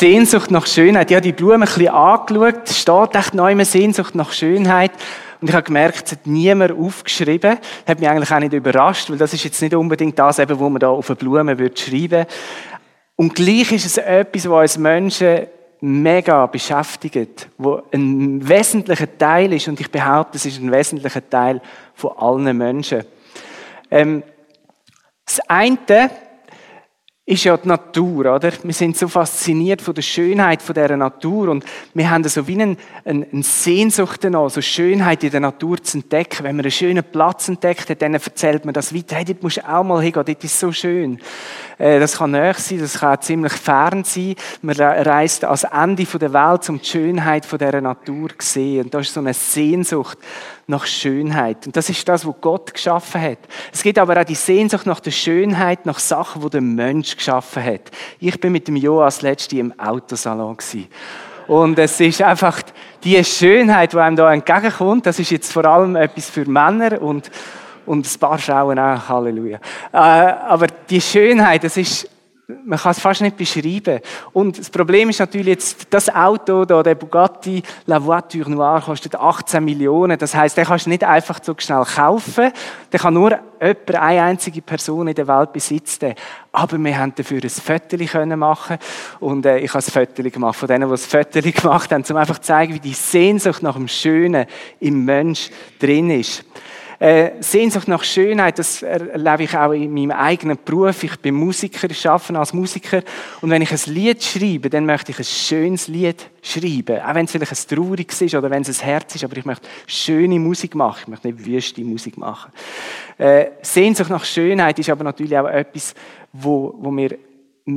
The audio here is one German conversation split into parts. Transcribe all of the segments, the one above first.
Sehnsucht nach Schönheit. Ich habe die Blume ein bisschen angeschaut. Es steht echt neu mehr Sehnsucht nach Schönheit. Und ich habe gemerkt, es hat niemand aufgeschrieben. Das hat mich eigentlich auch nicht überrascht, weil das ist jetzt nicht unbedingt das, eben, wo man da auf eine Blume würde schreiben Und gleich ist es etwas, was uns Menschen mega beschäftigt, wo ein wesentlicher Teil ist, und ich behaupte, es ist ein wesentlicher Teil von allen Menschen. Ähm, das eine ist ja die Natur, oder? Wir sind so fasziniert von der Schönheit von dieser Natur und wir haben so wie eine, eine, eine Sehnsucht danach, so Schönheit in der Natur zu entdecken. Wenn man einen schönen Platz entdeckt hat, dann erzählt man das weiter. Hey, dort musst du auch mal hingehen, dort ist so schön. Äh, das kann näher sein, das kann auch ziemlich fern sein. Man reist ans Ende der Welt, um die Schönheit von dieser Natur zu sehen. Und da ist so eine Sehnsucht nach Schönheit. Und das ist das, was Gott geschaffen hat. Es gibt aber auch die Sehnsucht nach der Schönheit, nach Sachen, die der Mensch geschaffen hat. Ich bin mit dem Joas letzte im Autosalon gewesen. Und es ist einfach die Schönheit, die einem da entgegenkommt. Das ist jetzt vor allem etwas für Männer und, und ein paar Frauen auch. Halleluja. Äh, aber die Schönheit, das ist man kann es fast nicht beschreiben. Und das Problem ist natürlich jetzt, das Auto da, der Bugatti La Voiture Noire kostet 18 Millionen. Das heißt, den kannst du nicht einfach so schnell kaufen. Den kann nur jemand, eine einzige Person in der Welt besitzen. Aber wir haben dafür ein Foto machen Und äh, ich habe ein Foto gemacht von denen, die das Foto gemacht haben, um einfach zu zeigen, wie die Sehnsucht nach dem Schönen im Mensch drin ist. Äh, Sehnsucht nach Schönheit, das erlebe ich auch in meinem eigenen Beruf. Ich bin Musiker, ich arbeite als Musiker. Und wenn ich ein Lied schreibe, dann möchte ich ein schönes Lied schreiben. Auch wenn es vielleicht ein trauriges ist oder wenn es ein Herz ist, aber ich möchte schöne Musik machen. Ich möchte nicht wüste Musik machen. Äh, Sehnsucht nach Schönheit ist aber natürlich auch etwas, wo, wo wir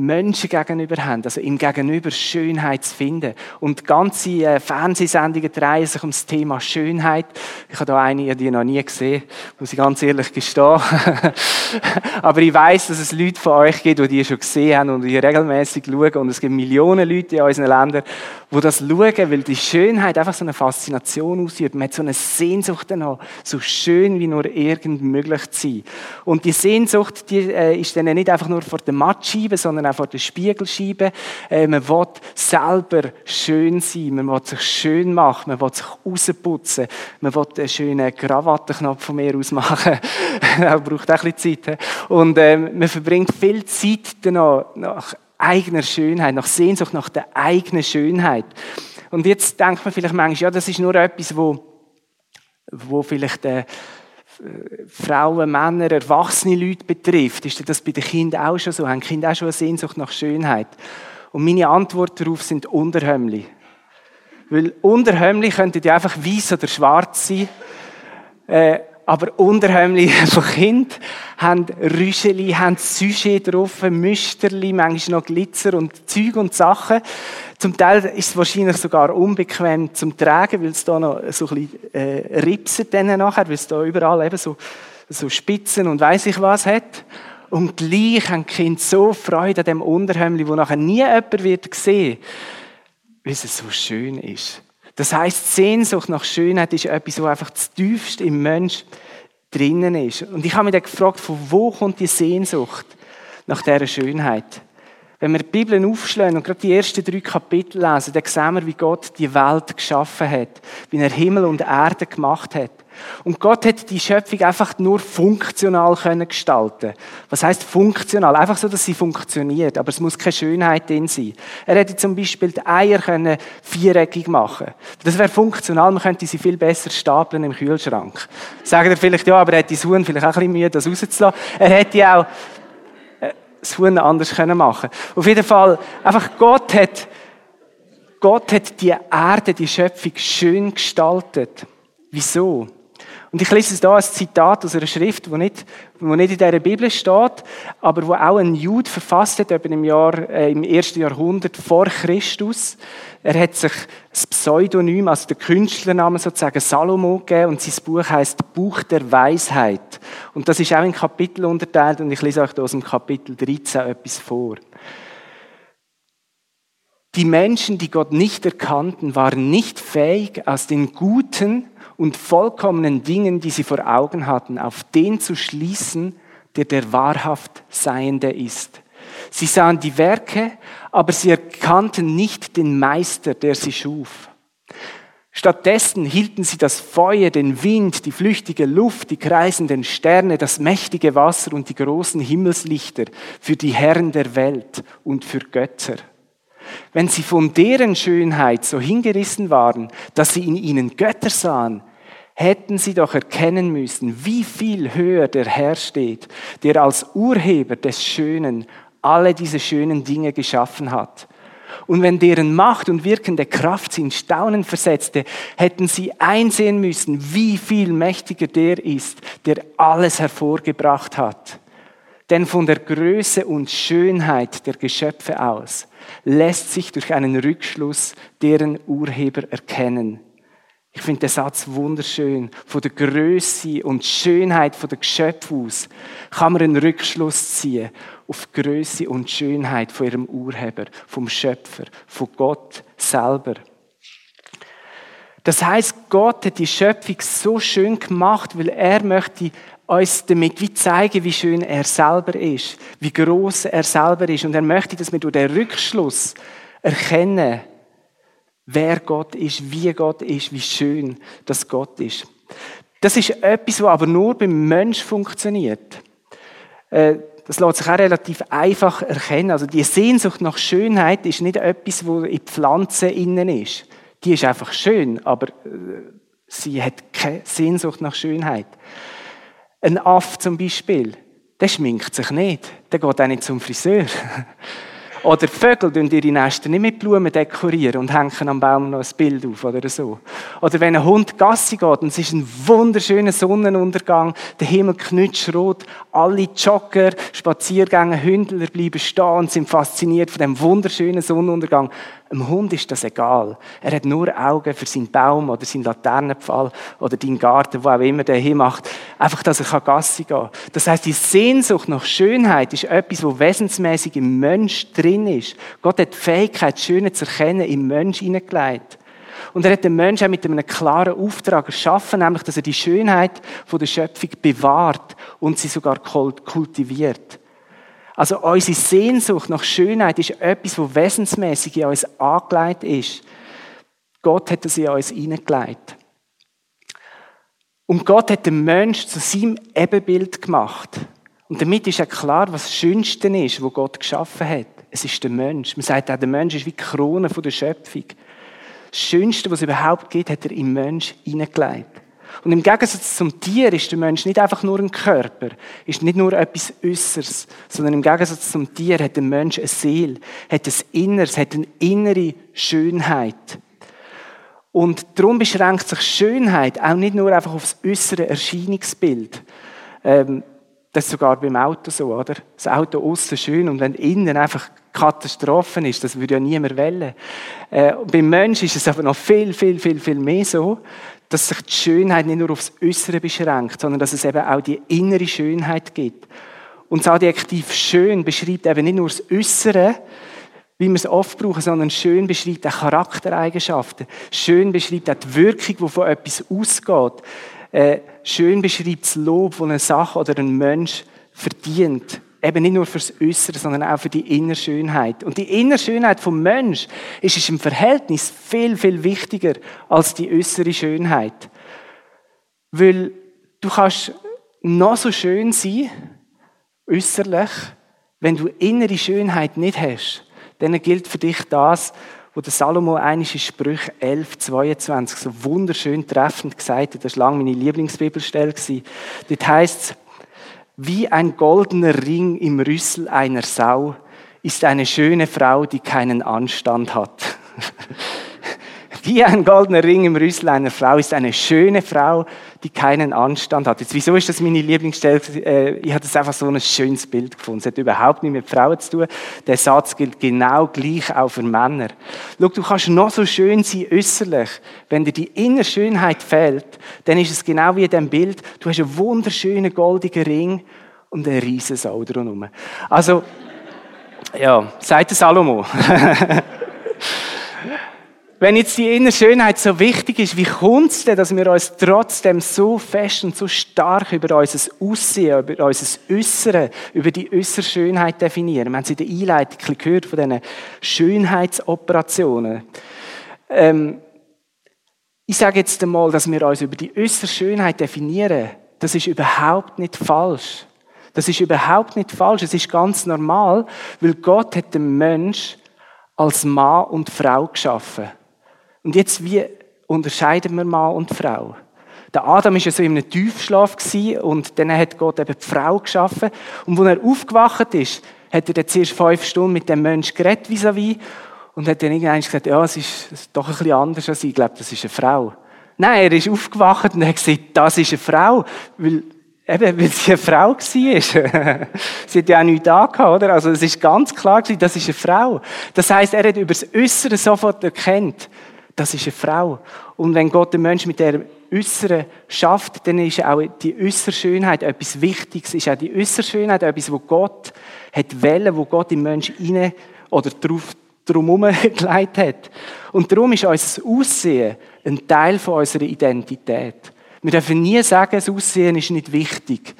Menschen gegenüber haben, also im Gegenüber Schönheit zu finden. Und ganze äh, Fernsehsendungen drehen sich um das Thema Schönheit. Ich habe da eine, die noch nie gesehen, muss ich ganz ehrlich gestehen. Aber ich weiß, dass es Leute von euch gibt, die die schon gesehen haben und die regelmäßig schauen. Und es gibt Millionen Leute in unseren Ländern, die das schauen, weil die Schönheit einfach so eine Faszination ausübt. Man hat so eine Sehnsucht danach, so schön wie nur irgend möglich zu sein. Und die Sehnsucht, die äh, ist dann nicht einfach nur vor der Mattscheibe, sondern auch vor der Spiegelscheibe. Äh, man will selber schön sein, man will sich schön machen, man will sich rausputzen, man will einen schönen Krawattenknopf von mir aus machen. das braucht auch ein bisschen Zeit. Und äh, man verbringt viel Zeit danach, nach eigener Schönheit, nach Sehnsucht nach der eigenen Schönheit. Und jetzt denkt man vielleicht manchmal, ja, das ist nur etwas, wo, wo vielleicht äh, Frauen, Männer, erwachsene Leute betrifft. Ist das bei den Kindern auch schon so? Haben Kinder auch schon eine Sehnsucht nach Schönheit? Und meine Antwort darauf sind Unterhömmli. Weil Unterhömmli könnten ja einfach weiß oder schwarz sein. Äh, aber Unterhemdli von Kind haben Rüscheli, haben Sujet drauf, Müsterli, manchmal noch Glitzer und Zeug und Sachen. Zum Teil ist es wahrscheinlich sogar unbequem zum Tragen, weil es da noch so ein bisschen äh, ripset dann nachher, weil es da überall eben so, so Spitzen und weiß ich was hat. Und gleich haben die Kinder so Freude an dem Unterhemdli, wo nachher nie jemand wird sehen, weil es so schön ist. Das heißt, Sehnsucht nach Schönheit ist etwas, was einfach das tiefste im Mensch drinnen ist. Und ich habe mich dann gefragt, von wo kommt die Sehnsucht nach dieser Schönheit? Wenn wir die Bibel aufschlagen und gerade die ersten drei Kapitel lesen, dann sehen wir, wie Gott die Welt geschaffen hat, wie er Himmel und Erde gemacht hat. Und Gott hat die Schöpfung einfach nur funktional können gestalten. Was heißt funktional? Einfach so, dass sie funktioniert, aber es muss keine Schönheit drin sein. Er hätte zum Beispiel die Eier können viereckig machen. Das wäre funktional, man könnte sie viel besser stapeln im Kühlschrank. Sagt er vielleicht, ja, aber er hätte das Huhn vielleicht auch ein bisschen Mühe, das rauszulassen. Er hätte auch äh, das Huhn anders können machen. Auf jeden Fall, einfach Gott hat, Gott hat die Erde, die Schöpfung schön gestaltet. Wieso? Und ich lese es da als Zitat aus einer Schrift, wo nicht, wo nicht in dieser Bibel steht, aber wo auch ein Jude verfasst hat, etwa im, Jahr, äh, im ersten Jahrhundert vor Christus. Er hat sich das Pseudonym, also den Künstlernamen sozusagen Salomo gegeben und sein Buch heißt Buch der Weisheit. Und das ist auch in Kapitel unterteilt und ich lese euch da aus dem Kapitel 13 etwas vor. Die Menschen, die Gott nicht erkannten, waren nicht fähig, aus den guten und vollkommenen Dingen, die sie vor Augen hatten, auf den zu schließen, der der wahrhaft Seiende ist. Sie sahen die Werke, aber sie erkannten nicht den Meister, der sie schuf. Stattdessen hielten sie das Feuer, den Wind, die flüchtige Luft, die kreisenden Sterne, das mächtige Wasser und die großen Himmelslichter für die Herren der Welt und für Götter. Wenn sie von deren Schönheit so hingerissen waren, dass sie in ihnen Götter sahen, hätten sie doch erkennen müssen, wie viel höher der Herr steht, der als Urheber des Schönen alle diese schönen Dinge geschaffen hat und wenn deren Macht und wirkende Kraft sie in Staunen versetzte, hätten sie einsehen müssen, wie viel mächtiger der ist, der alles hervorgebracht hat. Denn von der Größe und Schönheit der Geschöpfe aus lässt sich durch einen Rückschluss deren Urheber erkennen. Ich finde den Satz wunderschön. Von der Größe und Schönheit der Geschöpfe aus kann man einen Rückschluss ziehen auf die Größe und Schönheit von ihrem Urheber, vom Schöpfer, von Gott selber. Das heißt, Gott hat die Schöpfung so schön gemacht, weil er möchte uns damit wie zeigen, wie schön er selber ist, wie groß er selber ist. Und er möchte, dass wir durch den Rückschluss erkennen, wer Gott ist, wie Gott ist, wie schön das Gott ist. Das ist etwas, was aber nur beim Mensch funktioniert. Äh, das lässt sich auch relativ einfach erkennen. Also die Sehnsucht nach Schönheit ist nicht etwas, wo in Pflanzen innen ist. Die ist einfach schön, aber äh, sie hat keine Sehnsucht nach Schönheit. Ein Aff zum Beispiel, der schminkt sich nicht. Der geht auch nicht zum Friseur. Oder Vögel tun ihre Nester nicht mit Blumen dekorieren und hängen am Baum noch ein Bild auf oder so. Oder wenn ein Hund Gassi geht und es ist ein wunderschöner Sonnenuntergang, der Himmel knutschrot, alle Jogger, Spaziergänger, Hündler bleiben stehen und sind fasziniert von dem wunderschönen Sonnenuntergang. Dem Hund ist das egal. Er hat nur Augen für seinen Baum oder seinen Laternenpfahl oder deinen Garten, wo auch immer der hinmacht. Einfach, dass er Gassi gehen kann. Das heißt, die Sehnsucht nach Schönheit ist etwas, wo wesensmäßig im Mensch drin ist. Gott hat die Fähigkeit, Schöne zu erkennen, im Mensch hineingelegt. Und er hat den Menschen auch mit einem klaren Auftrag erschaffen, nämlich, dass er die Schönheit der Schöpfung bewahrt und sie sogar kultiviert. Also unsere Sehnsucht nach Schönheit ist etwas, was wesensmäßig in uns angelegt ist. Gott hat es in uns hineingelegt. Und Gott hat den Menschen zu seinem Ebenbild gemacht. Und damit ist ja klar, was das Schönste ist, was Gott geschaffen hat. Es ist der Mensch. Man sagt auch, der Mensch ist wie die Krone der Schöpfung. Das Schönste, was es überhaupt gibt, hat er im Mensch hineingelegt. Und im Gegensatz zum Tier ist der Mensch nicht einfach nur ein Körper, ist nicht nur etwas Äußeres, sondern im Gegensatz zum Tier hat der Mensch eine Seele, hat ein Inneres, hat eine innere Schönheit. Und darum beschränkt sich Schönheit auch nicht nur einfach auf das äußere Erscheinungsbild. Ähm, das ist sogar beim Auto so, oder? Das Auto außen schön und wenn innen einfach Katastrophen ist, das würde ja niemand wählen. Äh, beim Menschen ist es aber noch viel, viel, viel, viel mehr so, dass sich die Schönheit nicht nur aufs Äußere beschränkt, sondern dass es eben auch die innere Schönheit gibt. Und das Adjektiv schön beschreibt eben nicht nur das Äußere, wie wir es oft brauchen, sondern schön beschreibt auch Charaktereigenschaften. Schön beschreibt auch die Wirkung, die von etwas ausgeht. Äh, schön beschreibt das Lob, das eine Sache oder ein Mensch verdient. Eben nicht nur fürs Äußere, sondern auch für die innere Schönheit. Und die innere Schönheit vom Mensch ist im Verhältnis viel, viel wichtiger als die äußere Schönheit. Weil du kannst noch so schön sein, äußerlich, wenn du innere Schönheit nicht hast, dann gilt für dich das, wo der Salomo eines in Sprüche 11, 22 so wunderschön treffend gesagt hat. Das war lange meine Lieblingsbibelstelle. Dort heißt es, wie ein goldener Ring im Rüssel einer Sau ist eine schöne Frau, die keinen Anstand hat. Wie ein goldener Ring im Rüssel einer Frau ist eine schöne Frau, die keinen Anstand hat. Jetzt, wieso ist das meine Lieblingsstelle? Äh, ich habe das einfach so ein schönes Bild gefunden. Es hat überhaupt nicht mit Frauen zu tun. Der Satz gilt genau gleich auch für Männer. Schau, du kannst noch so schön sein äußerlich. Wenn dir die innere Schönheit fehlt, dann ist es genau wie in dem Bild. Du hast einen wunderschönen goldigen Ring und eine riesen Sau drumherum. Also, ja, sagt der Salomo. Wenn jetzt die innere Schönheit so wichtig ist, wie kommt es denn, dass wir uns trotzdem so fest und so stark über unser Aussehen, über unser Äußere, über die äußere Schönheit definieren? Wir haben es in der Einleitung gehört von diesen Schönheitsoperationen. Ähm, ich sage jetzt einmal, dass wir uns über die äußere Schönheit definieren. Das ist überhaupt nicht falsch. Das ist überhaupt nicht falsch. Es ist ganz normal, weil Gott hat den Mensch als Mann und Frau geschaffen. Und jetzt, wie unterscheiden wir Mann und Frau? Der Adam ist ja so in einem Tiefschlaf und dann hat Gott eben die Frau geschaffen. Und als er aufgewacht ist, hat er dann zuerst fünf Stunden mit dem Menschen geredet vis-à-vis und hat dann irgendwann gesagt, ja, es ist, doch ein bisschen anders als ich. Glaube, das ist eine Frau. Nein, er ist aufgewacht und hat gesagt, das ist eine Frau. Weil, eben, weil sie eine Frau war. sie hat ja auch nichts da oder? Also, es ist ganz klar gewesen, das ist eine Frau. Das heisst, er hat über das Äußere sofort erkannt, das ist eine Frau. Und wenn Gott den Menschen mit der Äußeren schafft, dann ist auch die äußere Schönheit etwas Wichtiges. Ist auch die äußere Schönheit etwas, wo Gott hat wollen, wo Gott im Menschen rein oder drauf drumherum gelegt hat. Und darum ist unser Aussehen ein Teil von unserer Identität. Wir dürfen nie sagen, das Aussehen ist nicht wichtig.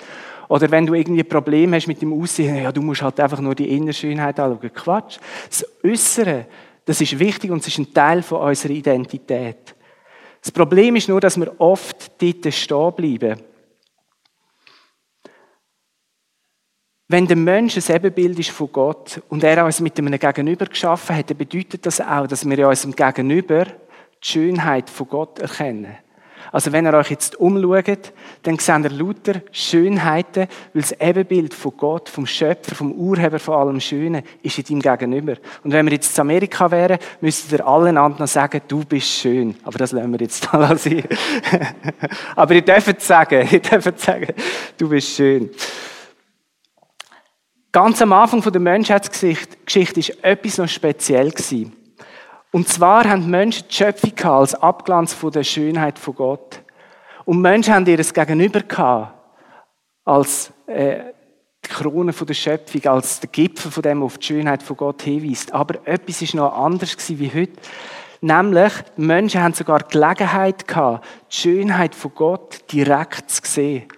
Oder wenn du irgendwie ein Problem hast mit dem Aussehen, ja, du musst halt einfach nur die innere Schönheit anschauen. Quatsch. Das Äußere, das ist wichtig und es ist ein Teil von unserer Identität. Das Problem ist nur, dass wir oft dort stehen bleiben. Wenn der Mensch ein Ebenbild ist von Gott und er uns mit einem Gegenüber geschaffen hat, dann bedeutet das auch, dass wir in unserem Gegenüber die Schönheit von Gott erkennen. Also wenn ihr euch jetzt umschaut, dann seht ihr lauter Schönheiten, weil das Ebenbild von Gott, vom Schöpfer, vom Urheber von allem Schönen, ist in deinem Gegenüber. Und wenn wir jetzt in Amerika wären, müsstet ihr allen anderen sagen, du bist schön. Aber das lassen wir jetzt da sein. Aber ihr dürft sagen, ihr dürft sagen, du bist schön. Ganz am Anfang der Menschheitsgeschichte ist etwas noch speziell gewesen. Und zwar haben die Menschen die Schöpfung als Abglanz von der Schönheit von Gott. Und Menschen haben ihr Gegenüber gehabt, als äh, die Krone von der Schöpfung, als der Gipfel von dem auf die Schönheit von Gott hinweist. Aber etwas ist noch anders gewesen wie heute. Nämlich, die Menschen haben sogar die Gelegenheit gehabt, die Schönheit von Gott direkt zu sehen.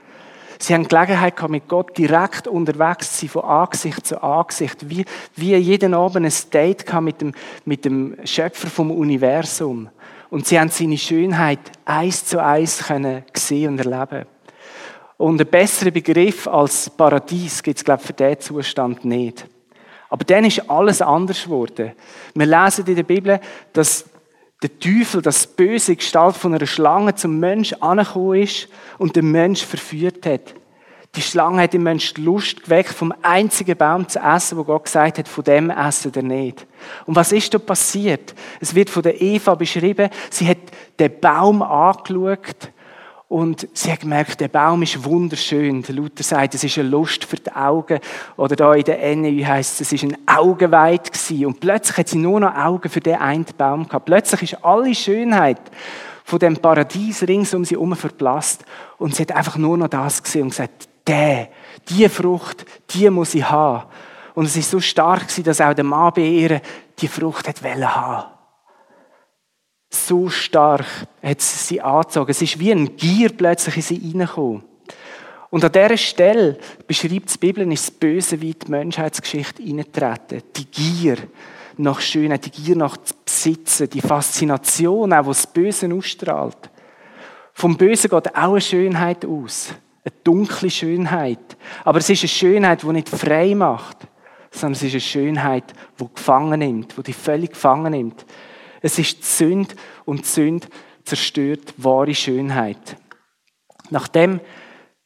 Sie haben Gelegenheit gehabt, mit Gott direkt unterwegs zu sein, von Angesicht zu Angesicht. Wie, wie jeden Abend ein Date gehabt mit dem, mit dem Schöpfer vom Universum. Und sie haben seine Schönheit eins zu eins können sehen und erleben. Und einen besseren Begriff als Paradies gibt es, glaube ich, für diesen Zustand nicht. Aber dann ist alles anders geworden. Wir lesen in der Bibel, dass der Teufel, das böse Gestalt von einer Schlange zum Mensch angekommen ist und den Mensch verführt hat. Die Schlange hat dem Mensch die Lust geweckt, vom einzigen Baum zu essen, wo Gott gesagt hat, von dem essen er nicht. Und was ist da passiert? Es wird von der Eva beschrieben, sie hat den Baum angeschaut und sie hat gemerkt, der Baum ist wunderschön. Der Luther sagt, es ist eine Lust für die Augen. Oder da in der NEU heißt es, es ist ein Augenweit gewesen. Und plötzlich hat sie nur noch Augen für den einen Baum gehabt. Plötzlich ist alle Schönheit von dem Paradies rings um sie herum verblasst. Und sie hat einfach nur noch das gesehen und gesagt, der, die Frucht, die muss ich haben. Und es ist so stark gewesen, dass auch der Mann bei ihr die Frucht hat haben so stark hat sie sie angezogen. Es ist wie ein Gier plötzlich in sie hineingekommen. Und an dieser Stelle beschreibt die Bibel, ist das Böse wie die Menschheitsgeschichte hineintreten. Die Gier nach Schönheit, die Gier nach Besitzen, die Faszination, auch was das Böse ausstrahlt. Vom Bösen geht auch eine Schönheit aus. Eine dunkle Schönheit. Aber es ist eine Schönheit, die nicht frei macht, sondern es ist eine Schönheit, die gefangen nimmt, die dich völlig gefangen nimmt. Es ist die Sünde und die Sünde zerstört wahre Schönheit. Nachdem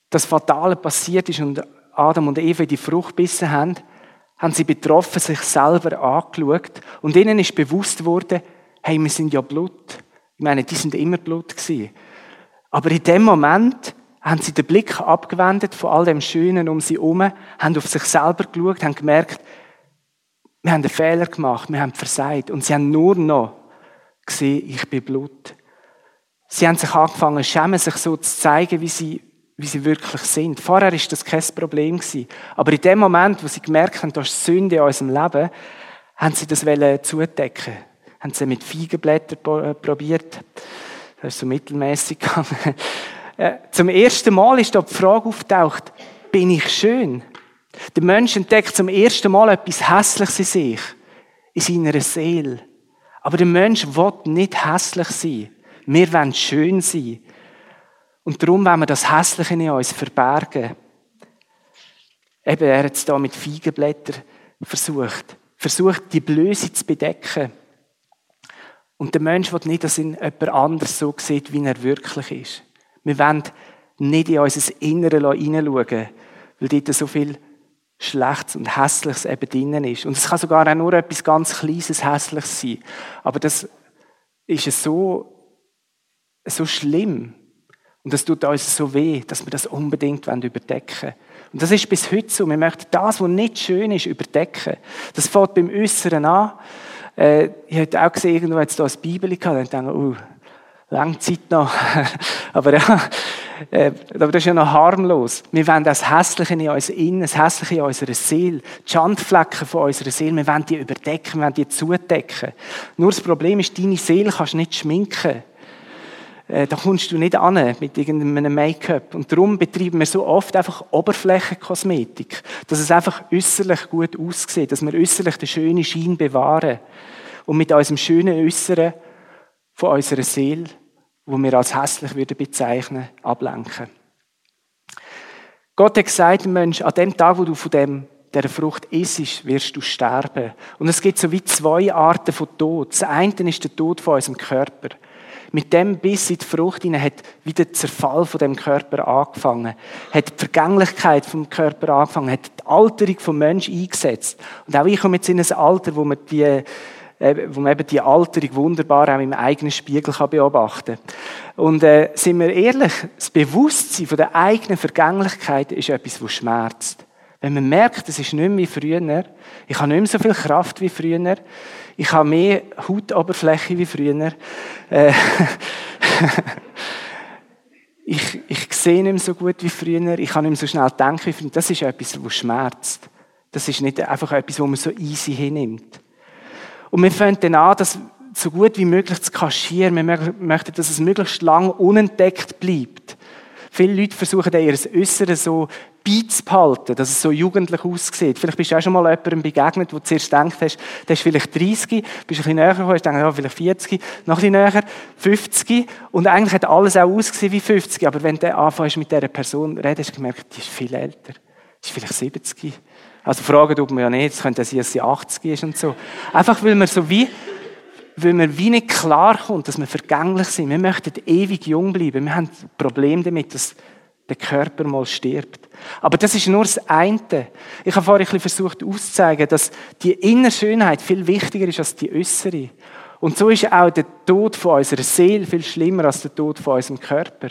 das Fatale passiert ist und Adam und Eva die Frucht bissen haben, haben sie betroffen sich selber angeschaut und ihnen ist bewusst worden, hey, wir sind ja Blut. Ich meine, die sind immer Blut gewesen. Aber in dem Moment haben sie den Blick abgewendet von all dem Schönen um sie herum, haben auf sich selber geschaut, haben gemerkt, wir haben einen Fehler gemacht, wir haben versagt. Und sie haben nur noch gesehen, ich bin Blut. Sie haben sich angefangen, schämen, sich so zu zeigen, wie sie, wie sie wirklich sind. Vorher ist das kein Problem. Aber in dem Moment, wo sie gemerkt haben, da ist Sünde in unserem Leben, haben sie das zudecken haben sie mit Feigenblättern probiert. Das ist so mittelmäßig. Äh, zum ersten Mal ist da die Frage auftaucht, bin ich schön? Der Mensch entdeckt zum ersten Mal etwas Hässliches in sich, in seiner Seele. Aber der Mensch will nicht hässlich sein. Wir wollen schön sein. Und darum wollen wir das Hässliche in uns verbergen. Eben, er hat es da mit Feigenblättern versucht. Versucht, die Blöße zu bedecken. Und der Mensch will nicht, dass ihn jemand anders so sieht, wie er wirklich ist. Wir wollen nicht in unser Innere hineinschauen, weil dort so viel Schlechtes und Hässliches eben drinnen ist. Und es kann sogar auch nur etwas ganz Kleines, Hässliches sein. Aber das ist so, so schlimm. Und das tut uns so weh, dass wir das unbedingt überdecken wollen. Und das ist bis heute so. Wir möchten das, was nicht schön ist, überdecken. Das fängt beim Äußeren an. Äh, ich habe auch gesehen, irgendwo jetzt da eine Bibel gehabt, und dachte, oh, lange Zeit noch. aber ja, aber das ist ja noch harmlos. Wir wollen das Hässliche in uns innen, das Hässliche in unserer Seele, die Schandflecken von unserer Seele, wir wollen die überdecken, wir wollen die zudecken. Nur das Problem ist, deine Seele kannst du nicht schminken. Äh, da kommst du nicht an mit irgendeinem Make-up. Und darum betreiben wir so oft einfach Oberflächenkosmetik. Dass es einfach äußerlich gut aussieht, dass wir äußerlich den schönen Schein bewahren. Und mit unserem schönen Äußeren von unserer Seele, wo wir als hässlich würden bezeichnen, ablenken. Gott hat gesagt, Mensch, an dem Tag, wo du von dem der Frucht isst, wirst du sterben. Und es gibt so wie zwei Arten von Tod. Das eine ist der Tod von unserem Körper. Mit dem Biss in die Frucht hinein hat wieder der Zerfall von dem Körper angefangen, hat die Vergänglichkeit vom Körper angefangen, hat die Alterung vom Menschen eingesetzt. Und auch ich komme jetzt in ein Alter, wo man die, wo man eben die Alterung wunderbar auch im eigenen Spiegel beobachten kann. Und äh, sind wir ehrlich, das Bewusstsein von der eigenen Vergänglichkeit ist etwas, was schmerzt. Wenn man merkt, es ist nicht mehr wie früher, ich habe nicht mehr so viel Kraft wie früher, ich habe mehr Hautoberfläche wie früher, äh, ich, ich sehe nicht mehr so gut wie früher, ich kann nicht mehr so schnell denken wie früher, das ist etwas, was schmerzt. Das ist nicht einfach etwas, wo man so easy hinnimmt. Und wir fangen dann an, das so gut wie möglich zu kaschieren. Wir möchten, dass es möglichst lang unentdeckt bleibt. Viele Leute versuchen ihr Äußeres so beizubehalten, dass es so jugendlich aussieht. Vielleicht bist du auch schon mal jemandem begegnet, wo du zuerst denkst, hast, der ist vielleicht 30, bist ein bisschen näher gekommen, hast gedacht, ja, vielleicht 40, noch ein bisschen näher, 50. Und eigentlich hat alles auch ausgesehen wie 50. Aber wenn du anfängst mit dieser Person zu reden, hast du gemerkt, die ist viel älter. Die ist vielleicht 70. Also fragen tut man ja nicht, es könnte sein, dass sie 80 ist und so. Einfach weil man so wie weil mir wie nicht klar kommt, dass wir vergänglich sind. Wir möchten ewig jung bleiben. Wir haben ein Problem damit, dass der Körper mal stirbt. Aber das ist nur das eine. Ich habe vorhin versucht auszuzeigen, dass die innere Schönheit viel wichtiger ist als die äußere. Und so ist auch der Tod von unserer Seele viel schlimmer als der Tod von unserem Körper.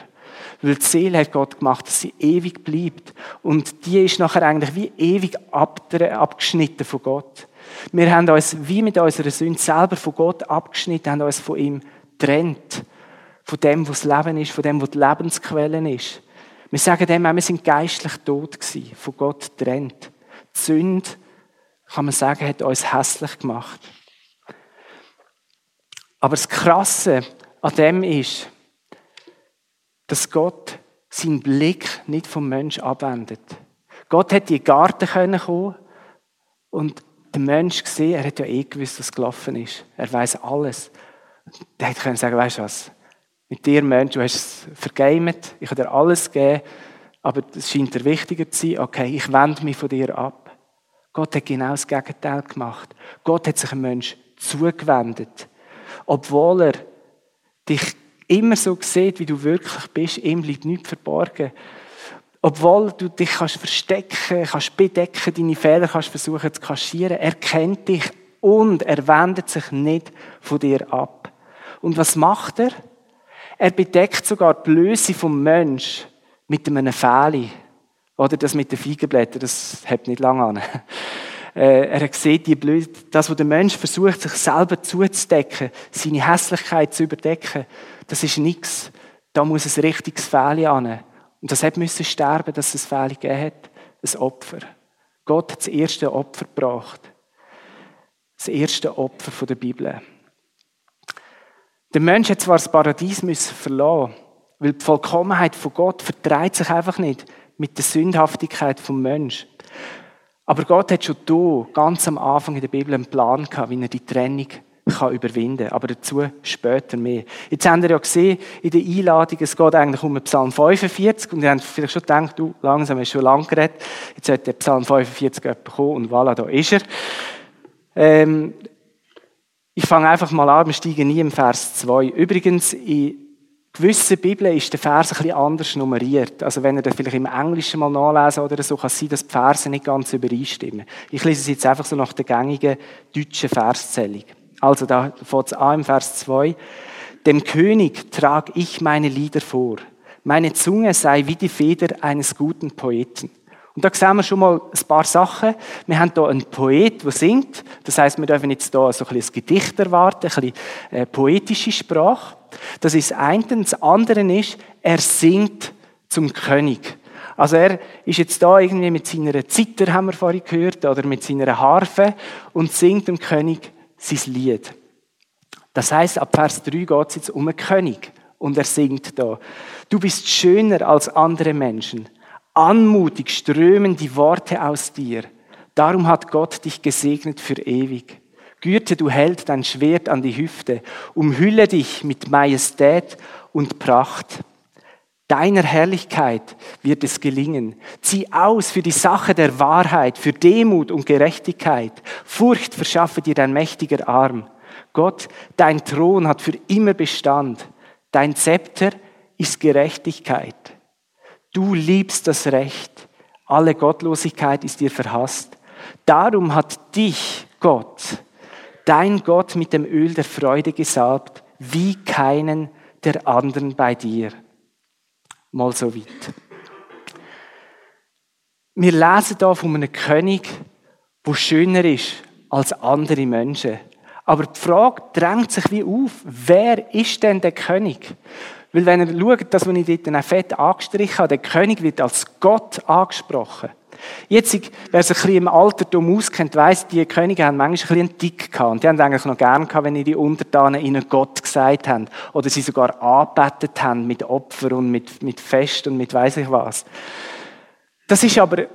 Weil die Seele hat Gott gemacht, dass sie ewig bleibt. Und die ist nachher eigentlich wie ewig abgeschnitten von Gott. Wir haben uns wie mit unserer Sünde selber von Gott abgeschnitten, haben uns von ihm getrennt. Von dem, was das Leben ist, von dem, was die Lebensquelle ist. Wir sagen dem wir sind geistlich tot gewesen, von Gott getrennt. Die Sünde, kann man sagen, hat uns hässlich gemacht. Aber das Krasse an dem ist, dass Gott seinen Blick nicht vom Mensch abwendet. Gott hätte in den Garten kommen und der Mensch gesehen, er hat ja eh gewusst, was gelaufen ist. Er weiß alles. Der hätte können sagen, weißt du was? Mit dir, Mensch, du hast es vergeimt, ich habe dir alles gegeben, aber es scheint dir wichtiger zu sein, okay, ich wende mich von dir ab. Gott hat genau das Gegenteil gemacht. Gott hat sich einem Mensch zugewendet. Obwohl er dich immer so sieht, wie du wirklich bist, ihm bleibt nichts verborgen. Obwohl du dich kannst verstecken, kannst bedecken, deine Fehler kannst versuchen zu kaschieren, er kennt dich und er wendet sich nicht von dir ab. Und was macht er? Er bedeckt sogar die Blöße vom Mensch mit einem Fähli. Oder das mit den Feigenblättern, das hat nicht lange an. Äh, er hat gesehen, die Blöße, das, was der Mensch versucht, sich selber zuzudecken, seine Hässlichkeit zu überdecken, das ist nichts. Da muss ein richtiges Fähli an. Und das hat müssen sterben, dass es Fehler gegeben hat. Ein Opfer. Gott hat das erste Opfer gebracht. Das erste Opfer der Bibel. Der Mensch hat zwar das Paradies müssen verlassen, weil die Vollkommenheit von Gott vertreibt sich einfach nicht mit der Sündhaftigkeit vom Mensch. Aber Gott hat schon da, ganz am Anfang in der Bibel, einen Plan gehabt, wie er die Trennung kann überwinden kann. Aber dazu später mehr. Jetzt habt ihr ja gesehen, in der Einladung, es geht eigentlich um den Psalm 45. Und ihr habt vielleicht schon gedacht, du, langsam hast du schon lange geredet. Jetzt sollte der Psalm 45 kommen und voilà, da ist er. Ähm, ich fange einfach mal an, wir steigen nie im Vers 2. Übrigens, in gewissen Bibeln ist der Vers ein bisschen anders nummeriert. Also wenn ihr das vielleicht im Englischen mal nachlesen oder so, kann es sein, dass die Verse nicht ganz übereinstimmen. Ich lese es jetzt einfach so nach der gängigen deutschen Verszählung. Also da fängt es an im Vers 2. Dem König trag ich meine Lieder vor. Meine Zunge sei wie die Feder eines guten Poeten. Und da sehen wir schon mal ein paar Sachen. Wir haben hier einen Poet, der singt. Das heißt, wir dürfen jetzt hier so ein, bisschen ein Gedicht erwarten, ein bisschen äh, poetische Sprache. Das ist das eine. Das andere ist, er singt zum König. Also er ist jetzt da irgendwie mit seiner Zither, haben wir vorhin gehört, oder mit seiner Harfe und singt dem König sein Lied. Das heißt, ab Vers 3 geht es jetzt um einen König. Und er singt da. Du bist schöner als andere Menschen. Anmutig strömen die Worte aus dir. Darum hat Gott dich gesegnet für ewig. Gürte, du Held, dein Schwert an die Hüfte, umhülle dich mit Majestät und Pracht. Deiner Herrlichkeit wird es gelingen. Zieh aus für die Sache der Wahrheit, für Demut und Gerechtigkeit. Furcht verschaffe dir dein mächtiger Arm. Gott, dein Thron hat für immer Bestand. Dein Zepter ist Gerechtigkeit. Du liebst das Recht. Alle Gottlosigkeit ist dir verhasst. Darum hat dich Gott, dein Gott, mit dem Öl der Freude gesalbt, wie keinen der anderen bei dir. Mal so weit. Wir lesen hier von einem König, der schöner ist als andere Menschen. Aber die Frage drängt sich wie auf, wer ist denn der König? Weil wenn ihr schaut, das, was ich dort fett angestrichen habe, der König wird als Gott angesprochen. Jetzt, wer sich ein bisschen im Altertum auskennt, weiss, die Könige haben manchmal ein bisschen Tick gehabt. Und die haben eigentlich noch gern gehabt, wenn die Untertanen ihnen Gott gesagt haben. Oder sie sogar angebetet haben mit Opfer und mit, mit Fest und mit weiss ich was. Das ist aber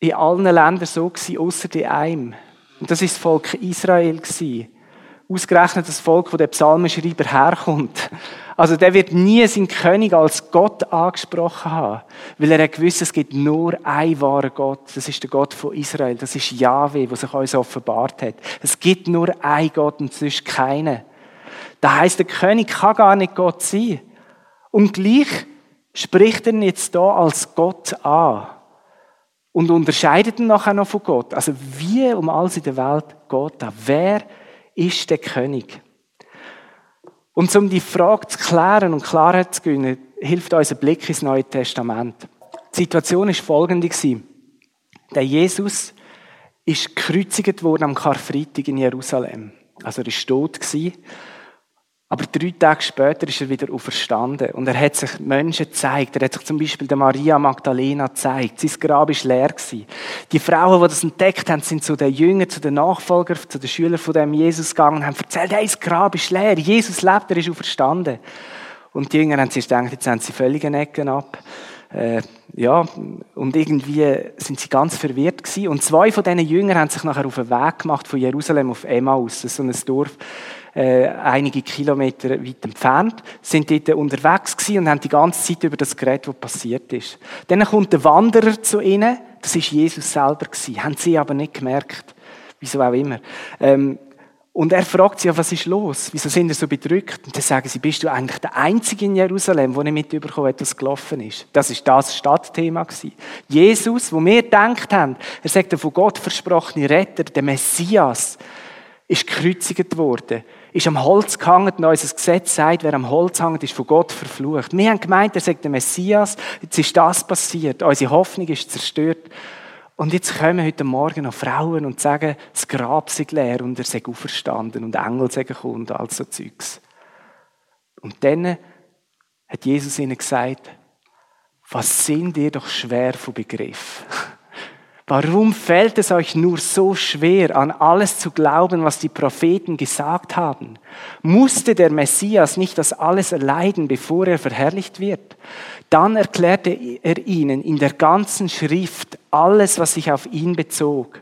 in allen Ländern so gewesen, außer in einem. Und das ist das Volk Israel gewesen. Ausgerechnet das Volk, wo der Psalmenschreiber herkommt. Also der wird nie seinen König als Gott angesprochen haben, weil er gewusst, es gibt nur einen wahren Gott. Das ist der Gott von Israel. Das ist Yahweh, der sich uns offenbart hat. Es gibt nur einen Gott und sonst keinen. Das heißt, der König kann gar nicht Gott sein. Und gleich spricht er ihn jetzt da als Gott an und unterscheidet ihn nachher noch von Gott. Also wie um alles in der Welt geht da? Wer ist der König? Und um die Frage zu klären und Klarheit zu gewinnen, hilft uns ein Blick ins Neue Testament. Die Situation ist folgende Der Jesus ist gekreuzigt worden am Karfreitag in Jerusalem. Also er ist tot gewesen. Aber drei Tage später ist er wieder auferstanden. Und er hat sich Menschen gezeigt. Er hat sich zum Beispiel der Maria Magdalena gezeigt. Sein Grab ist leer. Die Frauen, die das entdeckt haben, sind zu den Jüngern, zu den Nachfolgern, zu den Schülern von dem Jesus gegangen und haben erzählt, hey, das Grab ist leer. Jesus lebt, er ist auferstanden. Und die Jünger haben sich gedacht, jetzt haben sie völlige Ecken ab. Äh, ja, und irgendwie sind sie ganz verwirrt gewesen. Und zwei von diesen Jüngern haben sich nachher auf den Weg gemacht von Jerusalem auf Emmaus, so ein Dorf, äh, einige Kilometer weit entfernt, sind dort unterwegs gewesen und haben die ganze Zeit über das geredet, was passiert ist. Dann kommt der Wanderer zu ihnen, das ist Jesus selber gewesen, haben sie aber nicht gemerkt, wieso auch immer. Ähm, und er fragt sie, ja, was ist los? Wieso sind sie so bedrückt? Und dann sagen sie, bist du eigentlich der Einzige in Jerusalem, wo nicht mitbekommen hat, was gelaufen ist? Das ist das Stadtthema gewesen. Jesus, wo wir gedacht haben, er sagt der von Gott versprochene Retter, der Messias, ist gekreuzigt worden ist am Holz gehangen und unser Gesetz sagt, wer am Holz hängt, ist von Gott verflucht. Wir haben gemeint, er sagt der Messias, jetzt ist das passiert, unsere Hoffnung ist zerstört. Und jetzt kommen heute Morgen noch Frauen und sagen, das Grab sei leer und er sei auferstanden und Engel sei gekommen und all so Zeugs. Und dann hat Jesus ihnen gesagt, was sind ihr doch schwer von Begriff? Warum fällt es euch nur so schwer, an alles zu glauben, was die Propheten gesagt haben? Musste der Messias nicht das alles erleiden, bevor er verherrlicht wird? Dann erklärte er ihnen in der ganzen Schrift alles, was sich auf ihn bezog.